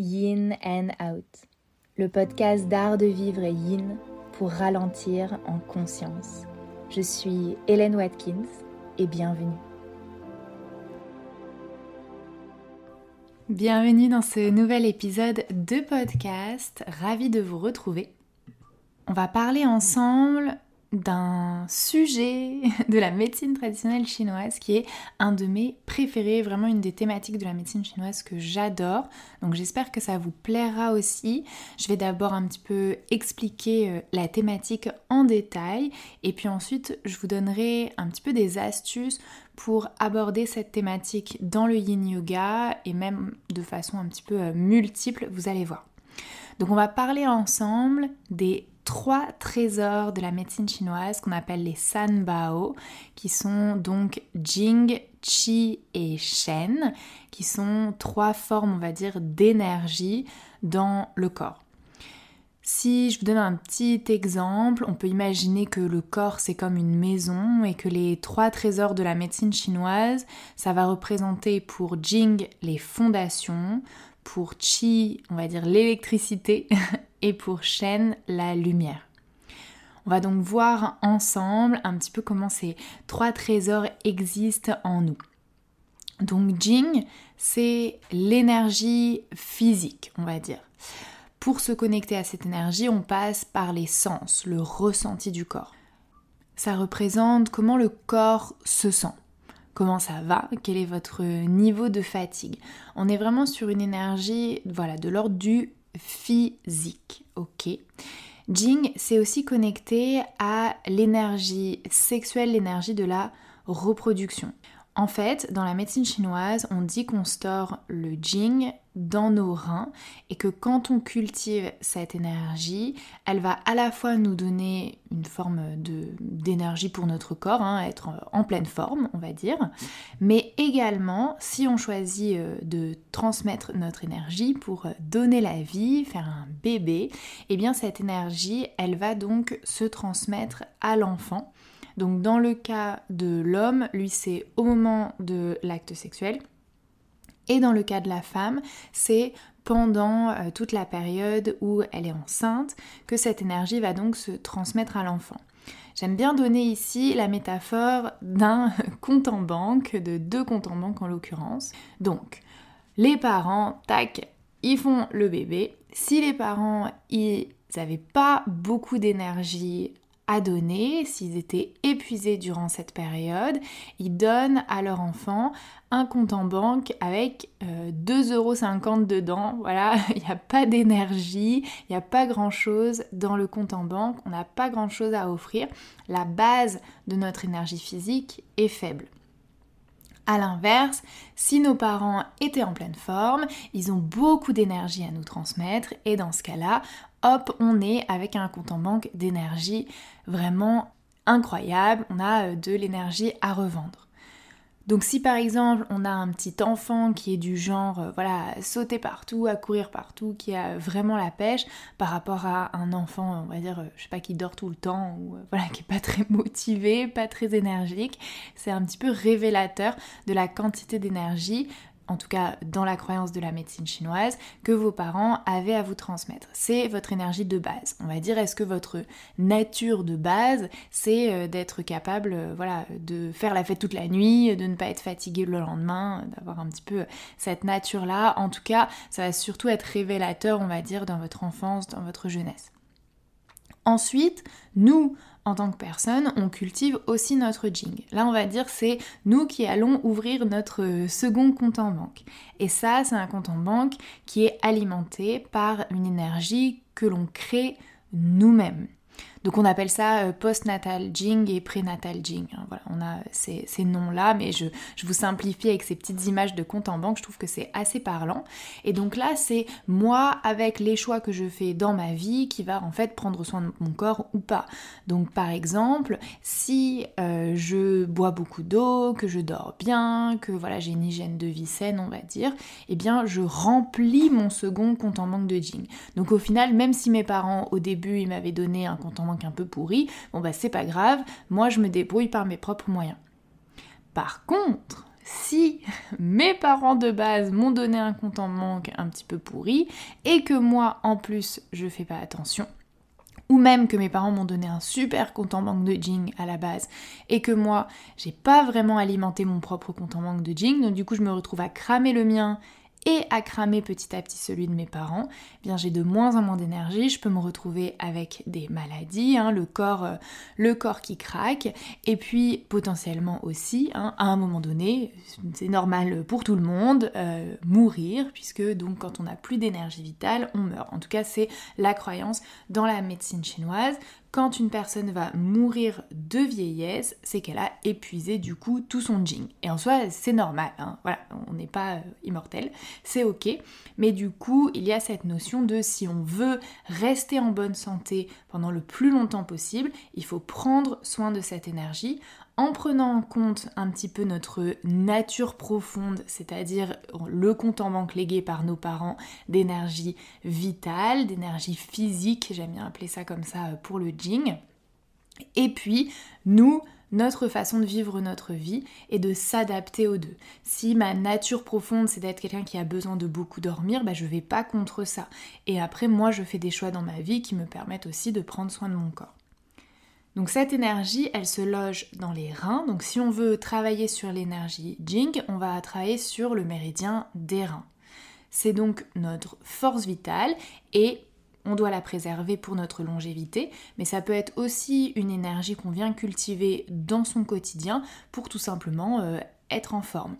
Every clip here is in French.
Yin and Out, le podcast d'art de vivre yin pour ralentir en conscience. Je suis Hélène Watkins et bienvenue. Bienvenue dans ce nouvel épisode de podcast, ravie de vous retrouver. On va parler ensemble d'un sujet de la médecine traditionnelle chinoise qui est un de mes préférés, vraiment une des thématiques de la médecine chinoise que j'adore. Donc j'espère que ça vous plaira aussi. Je vais d'abord un petit peu expliquer euh, la thématique en détail et puis ensuite je vous donnerai un petit peu des astuces pour aborder cette thématique dans le yin yoga et même de façon un petit peu euh, multiple, vous allez voir. Donc on va parler ensemble des trois trésors de la médecine chinoise qu'on appelle les Sanbao, qui sont donc Jing, Qi et Shen, qui sont trois formes, on va dire, d'énergie dans le corps. Si je vous donne un petit exemple, on peut imaginer que le corps c'est comme une maison et que les trois trésors de la médecine chinoise, ça va représenter pour Jing les fondations, pour Qi, on va dire l'électricité, et pour Shen, la lumière. On va donc voir ensemble un petit peu comment ces trois trésors existent en nous. Donc Jing, c'est l'énergie physique, on va dire. Pour se connecter à cette énergie, on passe par les sens, le ressenti du corps. Ça représente comment le corps se sent comment ça va, quel est votre niveau de fatigue? On est vraiment sur une énergie voilà, de l'ordre du physique, ok Jing, c'est aussi connecté à l'énergie sexuelle, l'énergie de la reproduction. En fait, dans la médecine chinoise, on dit qu'on store le jing dans nos reins et que quand on cultive cette énergie, elle va à la fois nous donner une forme d'énergie pour notre corps, hein, être en pleine forme, on va dire, mais également, si on choisit euh, de transmettre notre énergie pour euh, donner la vie, faire un bébé, eh bien cette énergie, elle va donc se transmettre à l'enfant donc dans le cas de l'homme, lui c'est au moment de l'acte sexuel. Et dans le cas de la femme, c'est pendant euh, toute la période où elle est enceinte que cette énergie va donc se transmettre à l'enfant. J'aime bien donner ici la métaphore d'un compte en banque, de deux comptes en banque en l'occurrence. Donc, les parents, tac, ils font le bébé. Si les parents, ils n'avaient pas beaucoup d'énergie donner, s'ils étaient épuisés durant cette période, ils donnent à leur enfant un compte en banque avec 2,50€ euh, dedans. Voilà, il n'y a pas d'énergie, il n'y a pas grand-chose dans le compte en banque, on n'a pas grand-chose à offrir. La base de notre énergie physique est faible. A l'inverse, si nos parents étaient en pleine forme, ils ont beaucoup d'énergie à nous transmettre et dans ce cas-là, hop, on est avec un compte en banque d'énergie vraiment incroyable, on a euh, de l'énergie à revendre. Donc si par exemple on a un petit enfant qui est du genre euh, voilà à sauter partout, à courir partout, qui a vraiment la pêche par rapport à un enfant on va dire euh, je sais pas qui dort tout le temps ou voilà qui est pas très motivé, pas très énergique, c'est un petit peu révélateur de la quantité d'énergie en tout cas dans la croyance de la médecine chinoise, que vos parents avaient à vous transmettre. C'est votre énergie de base. On va dire, est-ce que votre nature de base, c'est euh, d'être capable euh, voilà, de faire la fête toute la nuit, de ne pas être fatigué le lendemain, d'avoir un petit peu cette nature-là? En tout cas, ça va surtout être révélateur, on va dire, dans votre enfance, dans votre jeunesse. Ensuite, nous, en tant que personne, on cultive aussi notre jing. Là, on va dire c'est nous qui allons ouvrir notre second compte en banque. Et ça, c'est un compte en banque qui est alimenté par une énergie que l'on crée nous-mêmes. Donc on appelle ça euh, post-natal jing et prénatal jing. Hein. Voilà, on a ces, noms-là, mais je, vous simplifie avec ces petites images de compte en banque, je trouve que c'est assez parlant. Et donc là, c'est moi avec les choix que je fais dans ma vie qui va en fait prendre soin de mon corps ou pas. Donc par exemple, si euh, je bois beaucoup d'eau, que je dors bien, que voilà j'ai une hygiène de vie saine, on va dire, eh bien je remplis mon second compte en banque de jing. Donc au final, même si mes parents au début ils m'avaient donné un compte en un peu pourri, bon bah c'est pas grave, moi je me débrouille par mes propres moyens. Par contre, si mes parents de base m'ont donné un compte en banque un petit peu pourri et que moi en plus je fais pas attention, ou même que mes parents m'ont donné un super compte en banque de Jing à la base et que moi j'ai pas vraiment alimenté mon propre compte en banque de Jing, donc du coup je me retrouve à cramer le mien et à cramer petit à petit celui de mes parents, eh bien j'ai de moins en moins d'énergie, je peux me retrouver avec des maladies, hein, le, corps, euh, le corps qui craque, et puis potentiellement aussi, hein, à un moment donné, c'est normal pour tout le monde, euh, mourir, puisque donc quand on n'a plus d'énergie vitale, on meurt. En tout cas, c'est la croyance dans la médecine chinoise quand une personne va mourir de vieillesse, c'est qu'elle a épuisé du coup tout son jing. Et en soi, c'est normal, hein. voilà, on n'est pas euh, immortel, c'est ok. Mais du coup, il y a cette notion de si on veut rester en bonne santé pendant le plus longtemps possible, il faut prendre soin de cette énergie en prenant en compte un petit peu notre nature profonde, c'est-à-dire le compte en banque légué par nos parents d'énergie vitale, d'énergie physique, j'aime bien appeler ça comme ça pour le Jing. Et puis, nous, notre façon de vivre notre vie et de s'adapter aux deux. Si ma nature profonde c'est d'être quelqu'un qui a besoin de beaucoup dormir, bah, je vais pas contre ça. Et après moi je fais des choix dans ma vie qui me permettent aussi de prendre soin de mon corps. Donc cette énergie, elle se loge dans les reins. Donc si on veut travailler sur l'énergie Jing, on va travailler sur le méridien des reins. C'est donc notre force vitale et on doit la préserver pour notre longévité, mais ça peut être aussi une énergie qu'on vient cultiver dans son quotidien pour tout simplement euh, être en forme.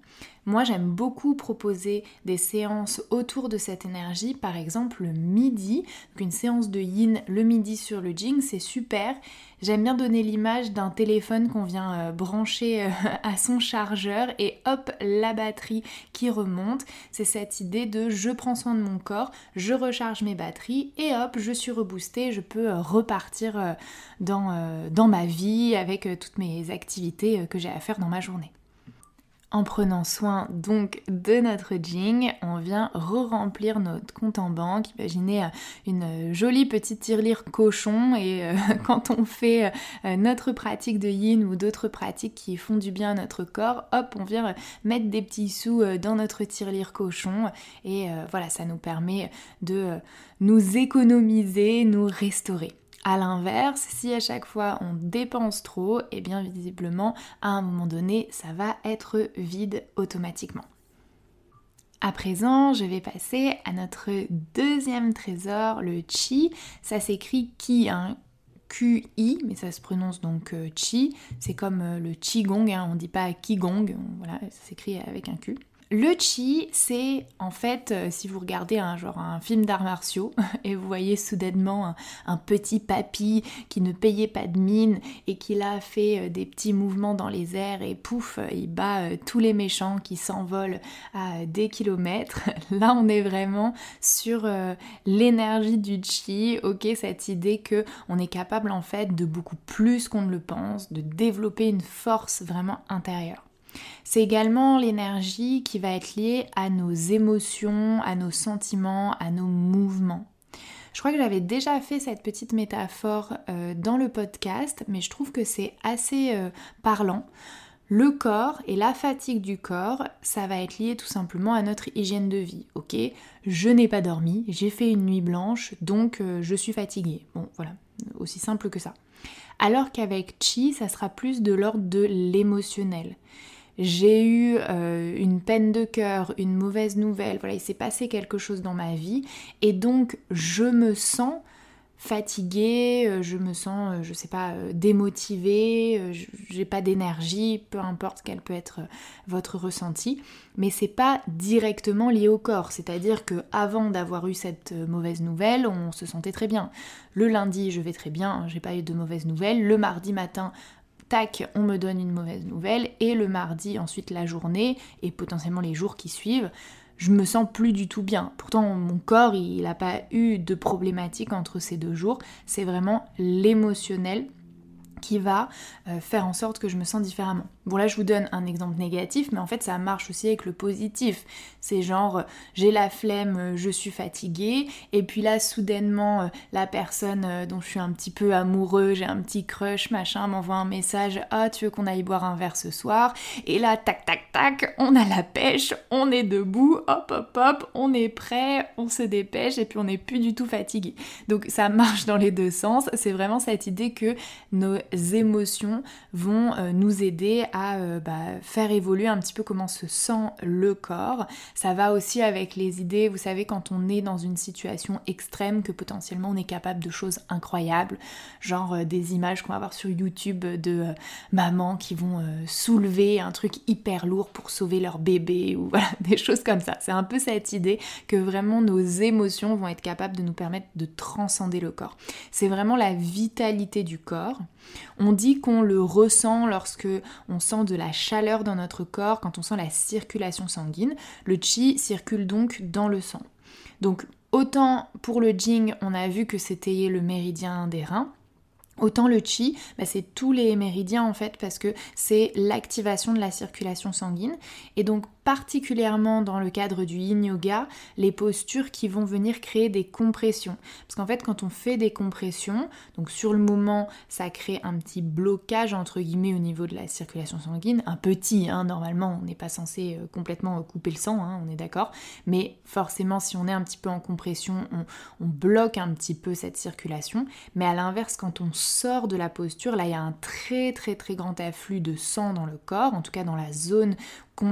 Moi, j'aime beaucoup proposer des séances autour de cette énergie, par exemple le midi, donc une séance de yin le midi sur le jing, c'est super. J'aime bien donner l'image d'un téléphone qu'on vient euh, brancher euh, à son chargeur et hop, la batterie qui remonte. C'est cette idée de je prends soin de mon corps, je recharge mes batteries et hop, je suis reboostée, je peux euh, repartir dans, dans ma vie avec toutes mes activités que j'ai à faire dans ma journée. En prenant soin donc de notre Jing, on vient re-remplir notre compte en banque. Imaginez euh, une jolie petite tirelire cochon et euh, quand on fait euh, notre pratique de yin ou d'autres pratiques qui font du bien à notre corps, hop, on vient mettre des petits sous dans notre tirelire cochon et voilà, ça nous permet de nous économiser, nous restaurer. A l'inverse, si à chaque fois on dépense trop, et eh bien visiblement à un moment donné ça va être vide automatiquement. À présent, je vais passer à notre deuxième trésor, le chi. Ça s'écrit ki, hein, Q-I, mais ça se prononce donc euh, chi. C'est comme euh, le qigong, hein, on dit pas qigong, voilà, ça s'écrit avec un Q. Le chi, c'est en fait, euh, si vous regardez un genre un film d'arts martiaux et vous voyez soudainement un, petit papy qui ne payait pas de mine et qui là fait euh, des petits mouvements dans les airs et pouf, il bat euh, tous les méchants qui s'envolent à des kilomètres. Là, on est vraiment sur l'énergie du chi. Ok, cette idée que on est capable en fait de beaucoup plus qu'on ne le pense, de développer une force vraiment intérieure. C'est également l'énergie qui va être liée à nos émotions, à nos sentiments, à nos mouvements. Je crois que j'avais déjà fait cette petite métaphore euh, dans le podcast, mais je trouve que c'est assez euh, parlant. Le corps et la fatigue du corps, ça va être lié tout simplement à notre hygiène de vie. Ok, je n'ai pas dormi, j'ai fait une nuit blanche, donc euh, je suis fatiguée. Bon, voilà, aussi simple que ça. Alors qu'avec Chi, ça sera plus de l'ordre de l'émotionnel j'ai eu euh, une peine de cœur, une mauvaise nouvelle, voilà, il s'est passé quelque chose dans ma vie et donc je me sens fatiguée, euh, je me sens, euh, je sais pas, démotivée, j'ai pas d'énergie, peu importe quel peut être votre ressenti, mais c'est pas directement lié au corps, c'est-à-dire que avant d'avoir eu cette mauvaise nouvelle, on se sentait très bien. Le lundi, je vais très bien, j'ai pas eu de mauvaise nouvelle, le mardi matin, tac, on me donne une mauvaise nouvelle, et le mardi, ensuite la journée, et potentiellement les jours qui suivent, je me sens plus du tout bien. Pourtant, mon corps, il n'a pas eu de problématique entre ces deux jours. C'est vraiment l'émotionnel qui va euh, faire en sorte que je me sens différemment. Bon là je vous donne un exemple négatif, mais en fait ça marche aussi avec le positif. C'est genre j'ai la flemme, je suis fatiguée, et puis là soudainement euh, la personne euh, dont je suis un petit peu amoureux, j'ai un petit crush, machin, m'envoie un message, ah tu veux qu'on aille boire un verre ce soir, et là tac tac tac, on a la pêche, on est debout, hop hop hop, on est prêt, on se dépêche, et puis on n'est plus du tout fatigué. Donc ça marche dans les deux sens, c'est vraiment cette idée que nos émotions vont euh, nous aider à euh, bah, faire évoluer un petit peu comment se sent le corps. Ça va aussi avec les idées, vous savez, quand on est dans une situation extrême, que potentiellement on est capable de choses incroyables, genre euh, des images qu'on va voir sur YouTube de mamans qui vont soulever un truc hyper lourd pour sauver leur bébé, ou voilà, des choses comme ça. C'est un peu cette idée que vraiment nos émotions vont être capables de nous permettre de transcender le corps. C'est vraiment la vitalité du corps. On dit qu'on le ressent lorsque on sent de la chaleur dans notre corps, quand on sent la circulation sanguine. Le chi circule donc dans le sang. Donc autant pour le jing, on a vu que c'était le méridien des reins. Autant le chi, bah, c'est tous les méridiens en fait parce que c'est l'activation de la circulation sanguine. Et donc particulièrement dans le cadre du yin yoga, les postures qui vont venir créer des compressions. Parce qu'en fait, quand on fait des compressions, donc sur le moment, ça crée un petit blocage entre guillemets au niveau de la circulation sanguine, un petit, hein, normalement, on n'est pas censé euh, complètement couper le sang, hein, on est d'accord, mais forcément, si on est un petit peu en compression, on, on bloque un petit peu cette circulation. Mais à l'inverse, quand on sort de la posture, là, il y a un très très très grand afflux de sang dans le corps, en tout cas dans la zone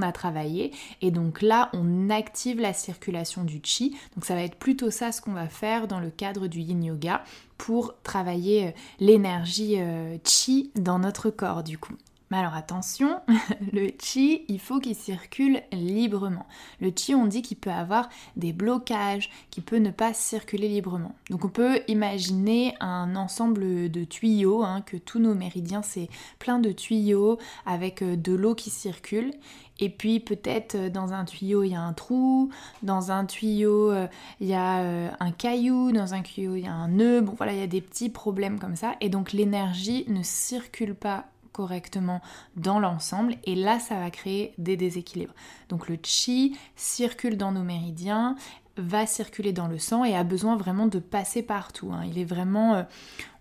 a travaillé. Et donc là, on active la circulation du chi. Donc ça va être plutôt ça ce qu'on va faire dans le cadre du yin yoga pour travailler euh, l'énergie euh, chi dans notre corps du coup. Mais alors attention, le chi, il faut qu'il circule librement. Le chi, on dit qu'il peut avoir des blocages, qu'il peut ne pas circuler librement. Donc on peut imaginer un ensemble de tuyaux, hein, que tous nos méridiens, c'est plein de tuyaux avec euh, de l'eau qui circule. Et puis peut-être euh, dans un tuyau il y a un trou, dans un tuyau euh, il y a un caillou, dans un tuyau il y a un nœud. Bon voilà, il y a des petits problèmes comme ça. Et donc l'énergie ne circule pas correctement dans l'ensemble et là ça va créer des déséquilibres. Donc le chi circule dans nos méridiens, va circuler dans le sang et a besoin vraiment de passer partout. Hein. Il est vraiment, euh,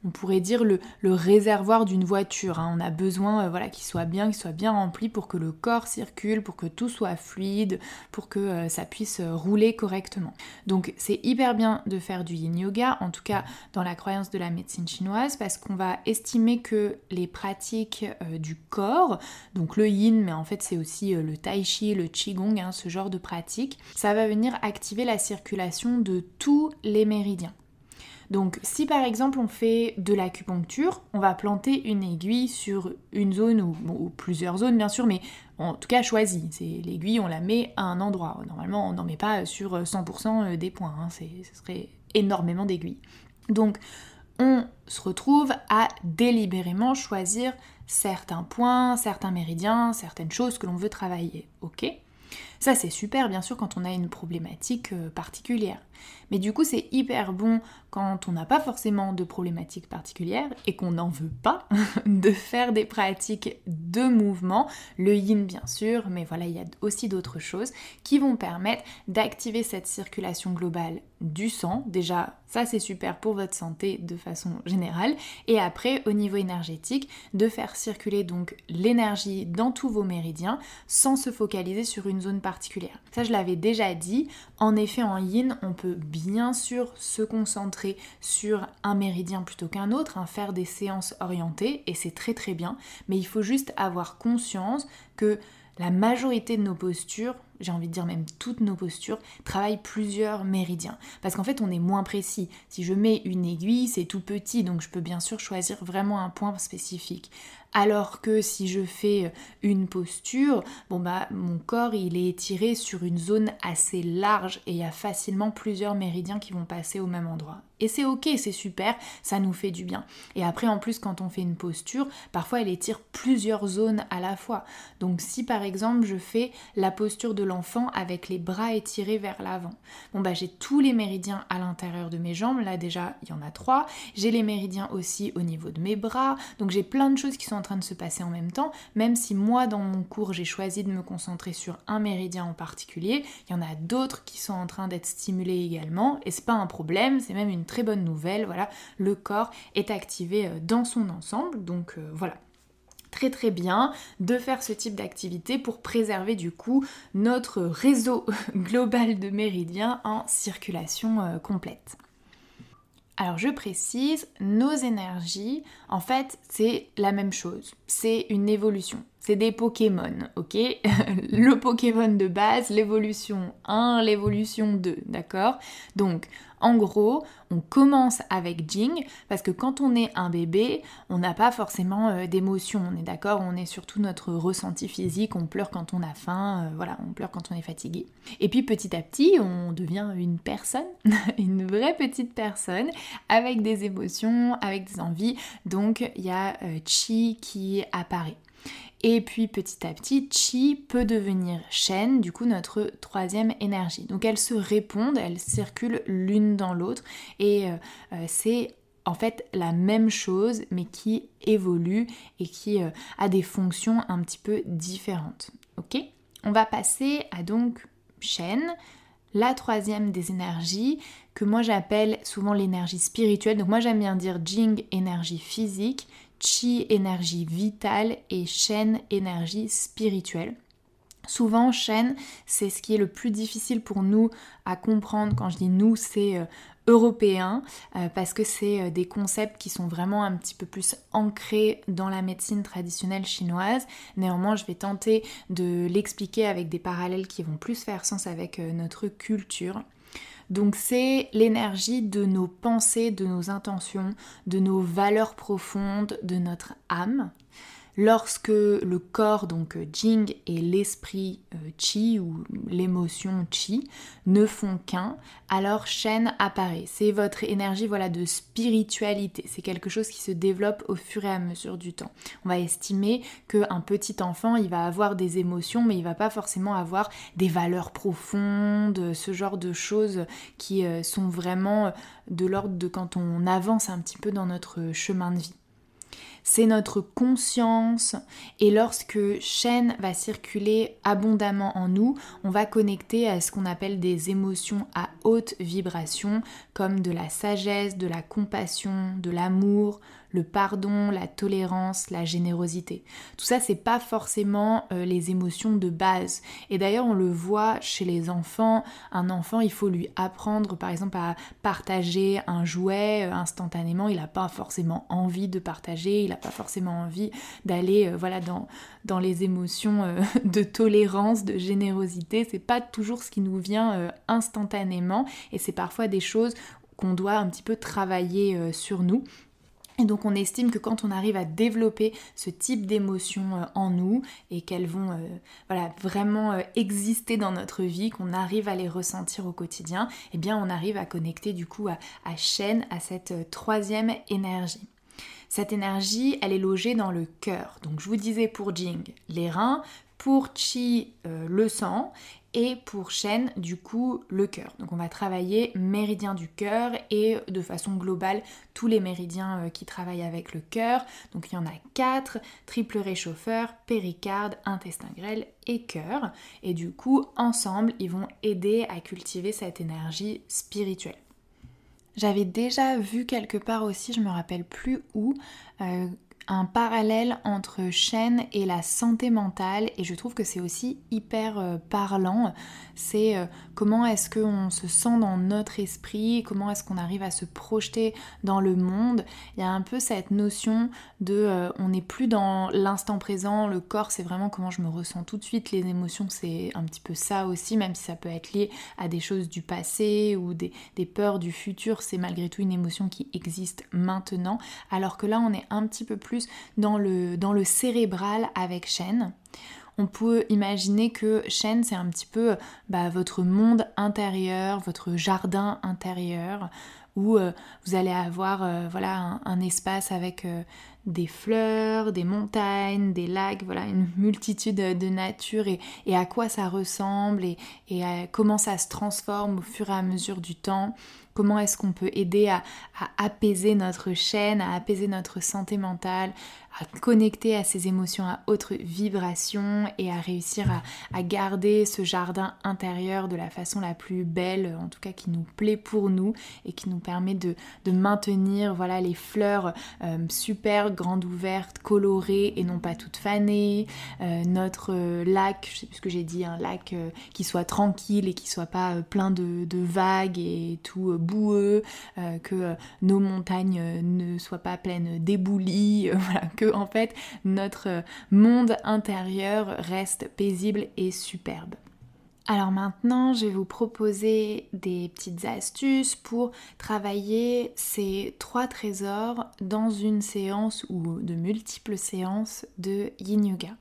on pourrait dire, le, réservoir d'une voiture. Hein. On a besoin euh, voilà, qu'il soit bien, qu'il soit bien rempli pour que le corps circule, pour que tout soit fluide, pour que euh, ça puisse euh, rouler correctement. Donc c'est hyper bien de faire du yin yoga, en tout cas dans la croyance de la médecine chinoise, parce qu'on va estimer que les pratiques du corps, donc le yin, mais en fait c'est aussi le tai chi, le qigong, hein, ce genre de pratique, ça va venir activer la circulation de tous les méridiens. Donc si par exemple on fait de l'acupuncture, on va planter une aiguille sur une zone ou, plusieurs zones bien sûr, mais en tout cas choisie. C'est l'aiguille, on la met à un endroit. Normalement on n'en met pas sur 100% euh, des points, hein. ce serait énormément d'aiguilles. Donc on se retrouve à délibérément choisir certains points, certains méridiens, certaines choses que l'on veut travailler. Ok? Ça c'est super bien sûr quand on a une problématique euh, particulière. Mais du coup c'est hyper bon quand on n'a pas forcément de problématique particulière et qu'on n'en veut pas de faire des pratiques de mouvement, le yin bien sûr, mais voilà il y a aussi d'autres choses qui vont permettre d'activer cette circulation globale du sang. Déjà ça c'est super pour votre santé de façon générale et après au niveau énergétique de faire circuler donc l'énergie dans tous vos méridiens sans se focaliser sur une zone particulière. Ça, je l'avais déjà dit. En effet, en yin, on peut bien sûr se concentrer sur un méridien plutôt qu'un autre, hein, faire des séances orientées, et c'est très très bien. Mais il faut juste avoir conscience que la majorité de nos postures, j'ai envie de dire même toutes nos postures, travaillent plusieurs méridiens. Parce qu'en fait, on est moins précis. Si je mets une aiguille, c'est tout petit, donc je peux bien sûr choisir vraiment un point spécifique. Alors que si je fais euh, une posture, bah mon corps il est étiré sur une zone assez large et il y a facilement plusieurs méridiens qui vont passer au même endroit. Et c'est ok, c'est super, ça nous fait du bien. Et après en plus quand on fait une posture, parfois elle étire plusieurs zones à la fois. Donc si par exemple je fais la posture de l'enfant avec les bras étirés vers l'avant. Bon bah j'ai tous les méridiens à l'intérieur de mes jambes, là déjà il y en a trois. J'ai les méridiens aussi au niveau de mes bras, donc j'ai plein de choses qui sont en train de se passer en même temps, même si moi dans mon cours j'ai choisi de me concentrer sur un méridien en particulier, il y en a d'autres qui sont en train d'être stimulés également, et c'est pas un problème, c'est même une très bonne nouvelle, voilà, le corps est activé euh, dans son ensemble, donc euh, voilà. Très très bien de faire ce type d'activité pour préserver du coup notre réseau global de méridiens en circulation euh, complète. Alors je précise, nos énergies, en fait, c'est la même chose. C'est une évolution. C'est des Pokémon, ok? Le Pokémon de base, l'évolution 1, l'évolution 2, d'accord? Donc, en gros, on commence avec Jing parce que quand on est un bébé, on n'a pas forcément euh, d'émotion, on est d'accord? On est surtout notre ressenti physique, on pleure quand on a faim, euh, voilà, on pleure quand on est fatigué. Et puis petit à petit, on devient une personne, une vraie petite personne avec des émotions, avec des envies. Il y a euh, Chi qui apparaît. Et puis petit à petit, Chi peut devenir Shen, du coup notre troisième énergie. Donc elles se répondent, elles circulent l'une dans l'autre et euh, euh, c'est en fait la même chose mais qui évolue et qui euh, a des fonctions un petit peu différentes. Ok? On va passer à donc Shen, la troisième des énergies que moi j'appelle souvent l'énergie spirituelle. Donc moi j'aime bien dire Jing énergie physique, chi énergie vitale et shen énergie spirituelle. Souvent, Shen, c'est ce qui est le plus difficile pour nous à comprendre. Quand je dis nous, c'est euh, européen, euh, parce que c'est euh, des concepts qui sont vraiment un petit peu plus ancrés dans la médecine traditionnelle chinoise. Néanmoins, je vais tenter de l'expliquer avec des parallèles qui vont plus faire sens avec notre culture. Donc c'est l'énergie de nos pensées, de nos intentions, de nos valeurs profondes, de notre âme. Lorsque le corps, donc euh, Jing, et l'esprit euh, Chi ou l'émotion Chi ne font qu'un, alors Shen apparaît. C'est votre énergie voilà, de spiritualité. C'est quelque chose qui se développe au fur et à mesure du temps. On va estimer qu'un petit enfant, il va avoir des émotions, mais il va pas forcément avoir des valeurs profondes, ce genre de choses qui euh, sont vraiment de l'ordre de quand on avance un petit peu dans notre chemin de vie c'est notre conscience. Et lorsque chaîne va circuler abondamment en nous, on va connecter à ce qu'on appelle des émotions à haute vibration comme de la sagesse, de la compassion, de l'amour, le pardon, la tolérance, la générosité. Tout ça, c'est pas forcément euh, les émotions de base. Et d'ailleurs, on le voit chez les enfants. Un enfant, il faut lui apprendre, par exemple, à partager un jouet euh, instantanément. Il n'a pas forcément envie de partager, il n'a pas forcément envie d'aller, euh, voilà, dans, dans les émotions de tolérance, de générosité. C'est pas toujours ce qui nous vient instantanément, et c'est parfois des choses qu'on doit un petit peu travailler sur nous. Et donc on estime que quand on arrive à développer ce type d'émotions euh, en nous et qu'elles vont euh, vraiment euh, exister dans notre vie, qu'on arrive à les ressentir au quotidien, eh bien on arrive à connecter du coup à, à à cette troisième énergie. Cette énergie, elle est logée dans le cœur. Donc je vous disais pour Jing, les reins, pour Chi, le sang, et pour Shen, du coup, le cœur. Donc on va travailler méridien du cœur et de façon globale tous les méridiens euh, qui travaillent avec le cœur. Donc il y en a quatre, triple réchauffeur, péricarde, intestin grêle et cœur. Et du coup, ensemble, ils vont aider à cultiver cette énergie spirituelle. J'avais déjà vu quelque part aussi, je me rappelle plus où, euh, un parallèle entre chaîne et la santé mentale et je trouve que c'est aussi hyper euh, parlant. C'est euh, comment est-ce qu'on se sent dans notre esprit, comment est-ce qu'on arrive à se projeter dans le monde. Il y a un peu cette notion de euh, on n'est plus dans l'instant présent, le corps c'est vraiment comment je me ressens tout de suite, les émotions c'est un petit peu ça aussi, même si ça peut être lié à des choses du passé ou des, des peurs du futur, c'est malgré tout une émotion qui existe maintenant, alors que là on est un petit peu plus dans le, cérébral avec Shen. On peut imaginer que Shen, c'est un petit peu bah, votre monde intérieur, votre jardin intérieur, où vous allez avoir voilà un, espace avec des fleurs, des montagnes, des lacs, une multitude de nature et, à quoi ça ressemble et, comment ça se transforme au fur et à mesure du temps. Comment est-ce qu'on peut aider à, apaiser notre chaîne, à apaiser notre santé mentale, connecter à ces émotions à haute vibration et à réussir à, garder ce jardin intérieur de la façon la plus belle, en tout cas qui nous plaît pour nous et qui nous permet de, maintenir voilà, les fleurs euh, super grandes ouvertes, colorées et non pas toutes fanées, euh, notre lac, je sais plus ce que j'ai dit, un lac euh, qui soit tranquille et qui soit pas plein de, vagues et tout boueux, euh, que euh, nos montagnes euh, ne soient pas pleines d'éboulis, que en fait notre monde intérieur reste paisible et superbe. Alors maintenant, je vais vous proposer des petites astuces pour travailler ces trois trésors dans une séance ou de multiples séances de yin yoga.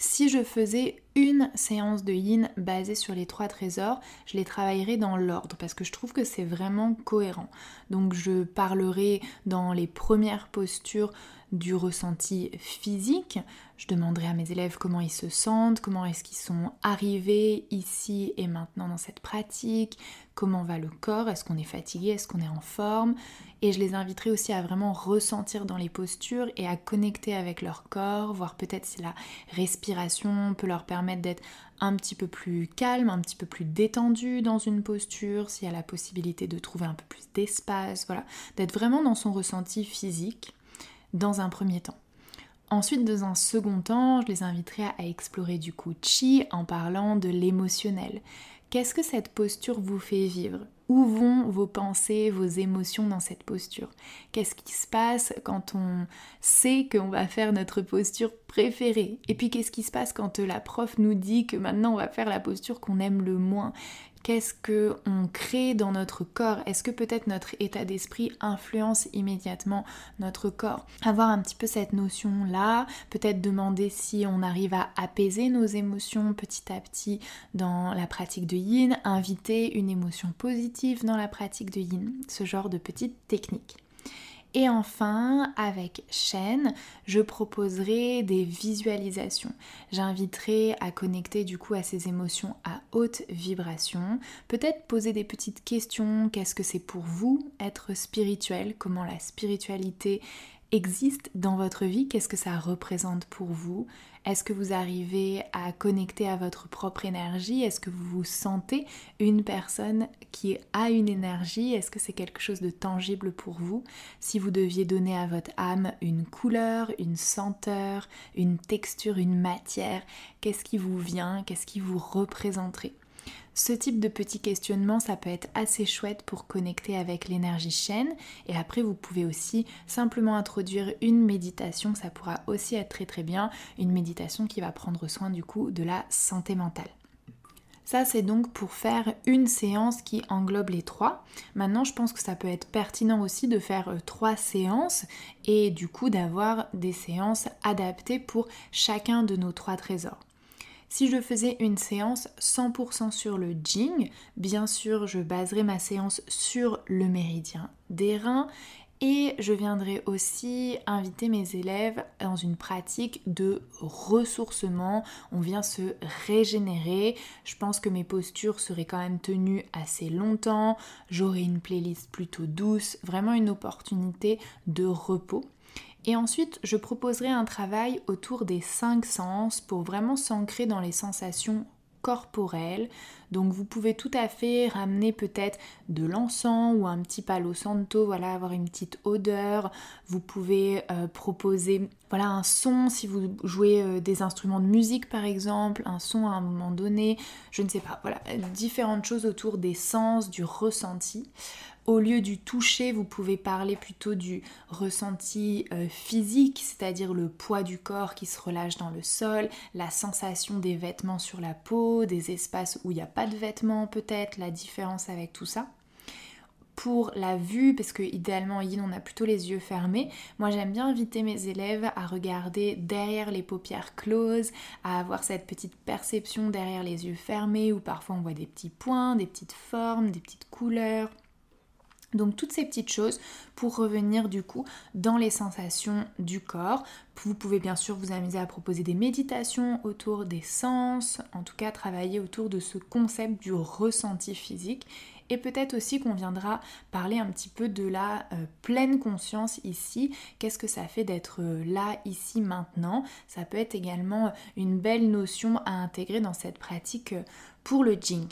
Si je faisais une séance de yin basée sur les trois trésors, je les travaillerai dans l'ordre parce que je trouve que c'est vraiment cohérent. Donc je parlerai dans les premières postures du ressenti physique. Je demanderai à mes élèves comment ils se sentent, comment est-ce qu'ils sont arrivés ici et maintenant dans cette pratique, comment va le corps, est-ce qu'on est fatigué, est-ce qu'on est en forme. Et je les inviterai aussi à vraiment ressentir dans les postures et à connecter avec leur corps, voir peut-être si la respiration peut leur permettre d'être un petit peu plus calme, un petit peu plus détendu dans une posture, s'il y a la possibilité de trouver un peu plus d'espace, voilà, d'être vraiment dans son ressenti physique dans un premier temps. Ensuite, dans un second temps, je les inviterai à explorer du coup chi en parlant de l'émotionnel. Qu'est-ce que cette posture vous fait vivre? Où vont vos pensées, vos émotions dans cette posture? Qu'est-ce qui se passe quand on sait qu'on va faire notre posture préférée? Et puis qu'est-ce qui se passe quand la prof nous dit que maintenant on va faire la posture qu'on aime le moins? Qu'est-ce que on crée dans notre corps? Est-ce que peut-être notre état d'esprit influence immédiatement notre corps? Avoir un petit peu cette notion là, peut-être demander si on arrive à apaiser nos émotions petit à petit dans la pratique de yin, inviter une émotion positive dans la pratique de yin, ce genre de petites techniques. Et enfin, avec Shen, je proposerai des visualisations. J'inviterai à connecter du coup à ces émotions à haute vibration. Peut-être poser des petites questions. Qu'est-ce que c'est pour vous être spirituel? Comment la spiritualité existe dans votre vie Qu'est-ce que ça représente pour vous? Est-ce que vous arrivez à connecter à votre propre énergie? Est-ce que vous vous sentez une personne qui a une énergie? Est-ce que c'est quelque chose de tangible pour vous? Si vous deviez donner à votre âme une couleur, une senteur, une texture, une matière, qu'est-ce qui vous vient? Qu'est-ce qui vous représenterait? Ce type de petit questionnement, ça peut être assez chouette pour connecter avec l'énergie chaîne. Et après, vous pouvez aussi simplement introduire une méditation. Ça pourra aussi être très très bien. Une méditation qui va prendre soin du coup de la santé mentale. Ça, c'est donc pour faire une séance qui englobe les trois. Maintenant, je pense que ça peut être pertinent aussi de faire euh, trois séances et du coup d'avoir des séances adaptées pour chacun de nos trois trésors. Si je faisais une séance 100% sur le Jing, bien sûr, je baserai ma séance sur le méridien des reins et je viendrai aussi inviter mes élèves dans une pratique de ressourcement. On vient se régénérer. Je pense que mes postures seraient quand même tenues assez longtemps. J'aurai une playlist plutôt douce. Vraiment une opportunité de repos. Et ensuite, je proposerai un travail autour des cinq sens pour vraiment s'ancrer dans les sensations corporelles. Donc vous pouvez tout à fait ramener peut-être de l'encens ou un petit palo santo, voilà, avoir une petite odeur. Vous pouvez euh, proposer voilà un son si vous jouez euh, des instruments de musique par exemple, un son à un moment donné, je ne sais pas, voilà, différentes choses autour des sens, du ressenti. Au lieu du toucher, vous pouvez parler plutôt du ressenti euh, physique, c'est-à-dire le poids du corps qui se relâche dans le sol, la sensation des vêtements sur la peau, des espaces où il n'y a pas de vêtements peut-être, la différence avec tout ça. Pour la vue, parce que idéalement Yin on a plutôt les yeux fermés, moi j'aime bien inviter mes élèves à regarder derrière les paupières closes, à avoir cette petite perception derrière les yeux fermés où parfois on voit des petits points, des petites formes, des petites couleurs Donc toutes ces petites choses pour revenir du coup dans les sensations du corps. Vous pouvez bien sûr vous amuser à proposer des méditations autour des sens, en tout cas travailler autour de ce concept du ressenti physique. Et peut-être aussi qu'on viendra parler un petit peu de la euh, pleine conscience ici. Qu'est-ce que ça fait d'être euh, là, ici, maintenant? Ça peut être également une belle notion à intégrer dans cette pratique euh, pour le Jing.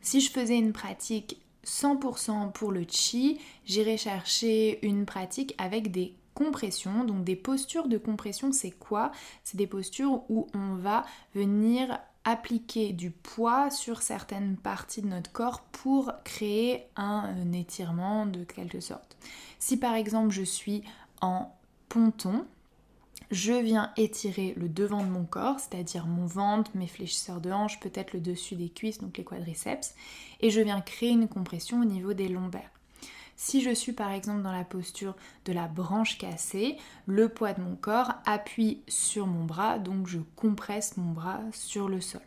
Si je faisais une pratique 100% pour le chi, j'irai chercher une pratique avec des compressions. Donc des postures de compression, c'est quoi? C'est des postures où on va venir appliquer du poids sur certaines parties de notre corps pour créer un étirement de quelque sorte. Si par exemple je suis en ponton, je viens étirer le devant de mon corps, c'est-à-dire mon ventre, mes fléchisseurs de hanches, peut-être le dessus des cuisses, donc les quadriceps, et je viens créer une compression au niveau des lombaires. Si je suis par exemple dans la posture de la branche cassée, le poids de mon corps appuie sur mon bras, donc je compresse mon bras sur le sol.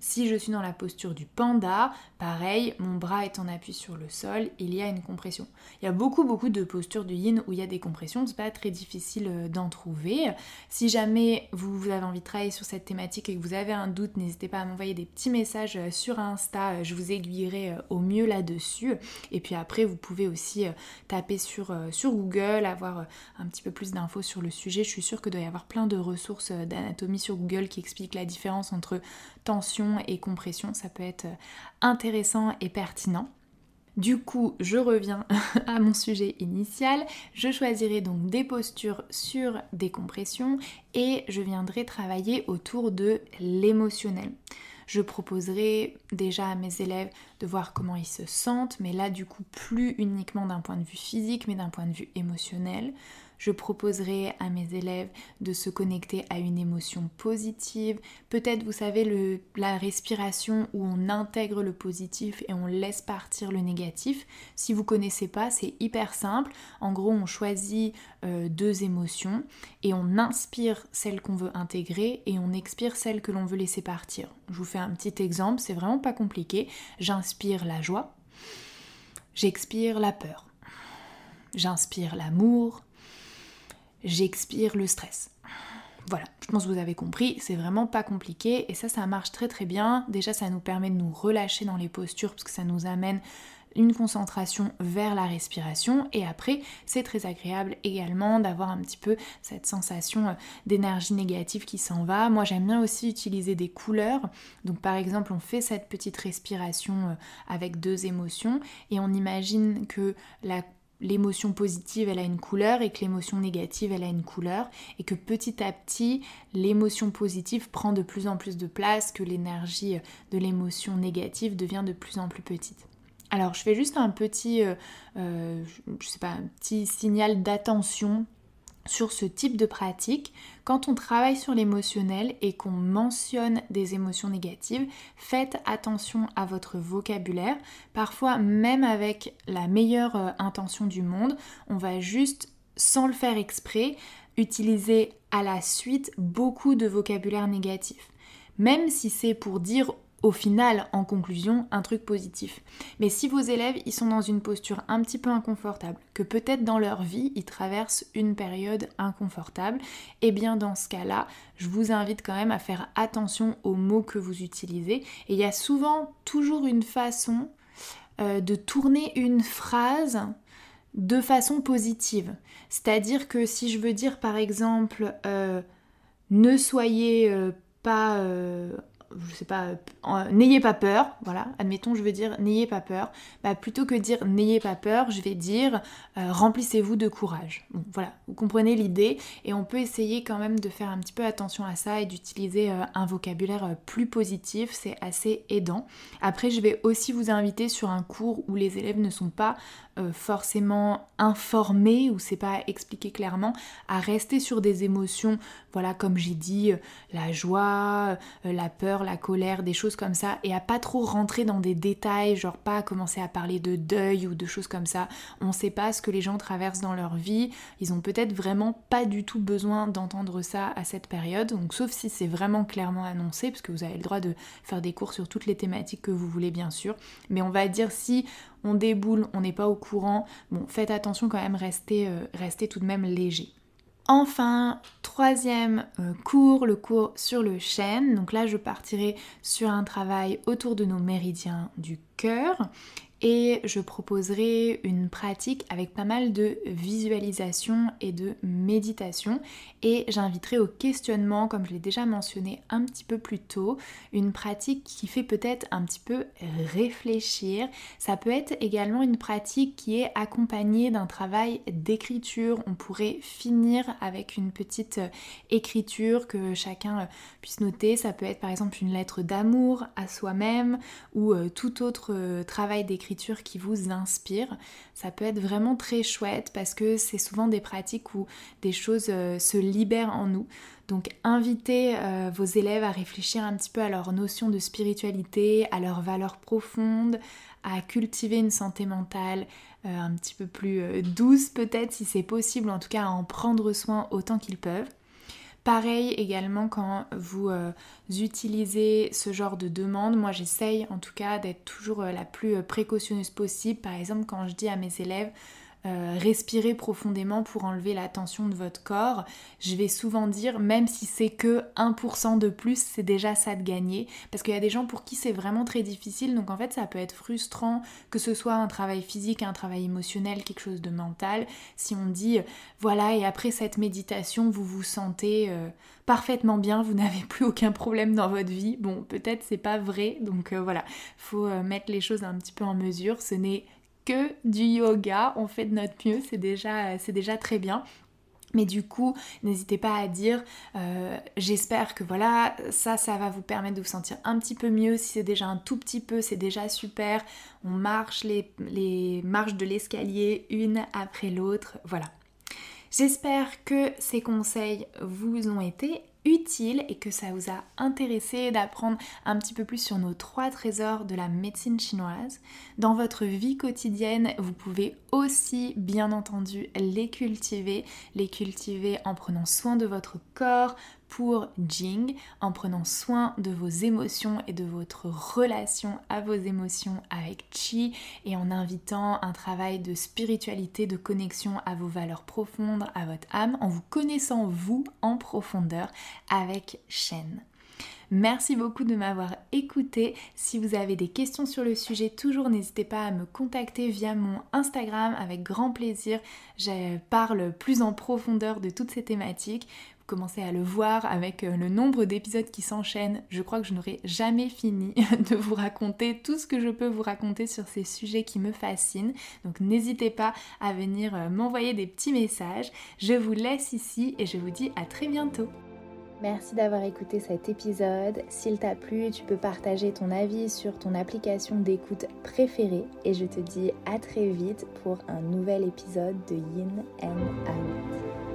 Si je suis dans la posture du panda, pareil, mon bras est en appui sur le sol, il y a une compression. Il y a beaucoup beaucoup de postures du yin où il y a des compressions, c'est pas très difficile euh, d'en trouver. Si jamais vous avez envie de travailler sur cette thématique et que vous avez un doute, n'hésitez pas à m'envoyer des petits messages euh, sur Insta, euh, je vous aiguillerai au mieux là-dessus. Et puis après, vous pouvez aussi taper sur, sur Google, avoir un petit peu plus d'infos sur le sujet. Je suis sûre que doit y avoir plein de ressources d'anatomie sur Google qui expliquent la différence entre tension et compression, ça peut être intéressant et pertinent. Du coup, je reviens à mon sujet initial. Je choisirai donc des postures sur des compressions et je viendrai travailler autour de l'émotionnel. Je proposerai déjà à mes élèves de voir comment ils se sentent, mais là du coup plus uniquement d'un point de vue physique, mais d'un point de vue émotionnel. Je proposerai à mes élèves de se connecter à une émotion positive. Peut-être, vous savez, la respiration où on intègre le positif et on laisse partir le négatif. Si vous connaissez pas, c'est hyper simple. En gros, on choisit euh, deux émotions et on inspire celle qu'on veut intégrer et on expire celle que l'on veut laisser partir. Je vous fais un petit exemple, c'est vraiment pas compliqué. J'inspire la joie. J'expire la peur. J'inspire l'amour, j'expire le stress. Voilà, je pense que vous avez compris, c'est vraiment pas compliqué et ça, ça marche très très bien. Déjà, ça nous permet de nous relâcher dans les postures parce que ça nous amène une concentration vers la respiration et après c'est très agréable également d'avoir un petit peu cette sensation euh, d'énergie négative qui s'en va. Moi j'aime bien aussi utiliser des couleurs. Donc par exemple on fait cette petite respiration euh, avec deux émotions et on imagine que la l'émotion positive elle a une couleur et que l'émotion négative elle a une couleur et que petit à petit l'émotion positive prend de plus en plus de place, que l'énergie de l'émotion négative devient de plus en plus petite. Alors je fais juste un petit, euh, euh, je sais pas, un petit signal d'attention sur ce type de pratique, quand on travaille sur l'émotionnel et qu'on mentionne des émotions négatives, faites attention à votre vocabulaire. Parfois, même avec la meilleure euh, intention du monde, on va juste, sans le faire exprès, utiliser à la suite beaucoup de vocabulaire négatif. Même si c'est pour dire au final, en conclusion, un truc positif. Mais si vos élèves, ils sont dans une posture un petit peu inconfortable, que peut-être dans leur vie, ils traversent une période inconfortable, eh bien dans ce cas-là, je vous invite quand même à faire attention aux mots que vous utilisez. Et il y a souvent toujours une façon euh, de tourner une phrase de façon positive. C'est-à-dire que si je veux dire par exemple, euh, ne soyez euh, pas je sais pas, euh, n'ayez pas peur, voilà, admettons je veux dire n'ayez pas peur, bah, plutôt que dire n'ayez pas peur, je vais dire euh, remplissez-vous de courage. Voilà, vous comprenez l'idée et on peut essayer quand même de faire un petit peu attention à ça et d'utiliser euh, un vocabulaire plus positif, c'est assez aidant. Après, je vais aussi vous inviter sur un cours où les élèves ne sont pas forcément informés ou c'est pas expliqué clairement à rester sur des émotions, voilà, comme j'ai dit, la joie, la peur, la colère, des choses comme ça, et à pas trop rentrer dans des détails, genre pas commencer à parler de deuil ou de choses comme ça. On sait pas ce que les gens traversent dans leur vie, ils ont peut-être vraiment pas du tout besoin d'entendre ça à cette période, donc sauf si c'est vraiment clairement annoncé, parce que vous avez le droit de faire des cours sur toutes les thématiques que vous voulez bien sûr, mais on va dire si on déboule, on n'est pas au courant, bon faites attention quand même, restez, euh, restez tout de même léger. Enfin, troisième euh, cours, le cours sur le chêne. Donc là, je partirai sur un travail autour de nos méridiens du cœur et je proposerai une pratique avec pas mal de visualisation et de méditation. Et j'inviterai au questionnement comme je l'ai déjà mentionné un petit peu plus tôt une pratique qui fait peut-être un petit peu réfléchir. Ça peut être également une pratique qui est accompagnée d'un travail d'écriture. On pourrait finir avec une petite écriture que chacun puisse noter. Ça peut être par exemple une lettre d'amour à soi-même ou euh, tout autre euh, travail d'écriture qui vous inspire. Ça peut être vraiment très chouette parce que c'est souvent des pratiques où des choses euh, se libèrent en nous. Donc invitez euh, vos élèves à réfléchir un petit peu à leur notion de spiritualité, à leurs valeurs profondes, à cultiver une santé mentale euh, un petit peu plus douce peut-être si c'est possible, en tout cas à en prendre soin autant qu'ils peuvent. Pareil également quand vous euh, utilisez ce genre de demande, moi j'essaye en tout cas d'être toujours euh, la plus euh, précautionneuse possible. Par exemple quand je dis à mes élèves euh, respirer profondément pour enlever la tension de votre corps. Je vais souvent dire, même si c'est que 1% de plus, c'est déjà ça de gagner. Parce qu'il y a des gens pour qui c'est vraiment très difficile. Donc en fait, ça peut être frustrant que ce soit un travail physique, un travail émotionnel, quelque chose de mental. Si on dit, voilà, et après cette méditation, vous vous sentez... Euh, parfaitement bien, vous n'avez plus aucun problème dans votre vie. Bon, peut-être c'est pas vrai, donc euh, voilà, faut mettre les choses un petit peu en mesure. Ce n'est du yoga, on fait de notre mieux, c'est déjà, c'est déjà très bien. Mais du coup, n'hésitez pas à dire, euh, j'espère que voilà, ça, ça va vous permettre de vous sentir un petit peu mieux. Si c'est déjà un tout petit peu, c'est déjà super. On marche les, les marches de l'escalier une après l'autre. Voilà. J'espère que ces conseils vous ont été utile et que ça vous a intéressé d'apprendre un petit peu plus sur nos trois trésors de la médecine chinoise. Dans votre vie quotidienne, vous pouvez aussi bien entendu les cultiver, les cultiver en prenant soin de votre corps, pour Jing en prenant soin de vos émotions et de votre relation à vos émotions avec Chi et en invitant un travail de spiritualité, de connexion à vos valeurs profondes, à votre âme, en vous connaissant vous en profondeur avec Shen. Merci beaucoup de m'avoir écouté. Si vous avez des questions sur le sujet, toujours n'hésitez pas à me contacter via mon Instagram avec grand plaisir. Je parle plus en profondeur de toutes ces thématiques commencez à le voir avec euh, le nombre d'épisodes qui s'enchaînent, je crois que je n'aurai jamais fini de vous raconter tout ce que je peux vous raconter sur ces sujets qui me fascinent. Donc n'hésitez pas à venir euh, m'envoyer des petits messages. Je vous laisse ici et je vous dis à très bientôt. Merci d'avoir écouté cet épisode. S'il t'a plu, tu peux partager ton avis sur ton application d'écoute préférée et je te dis à très vite pour un nouvel épisode de Yin and Out.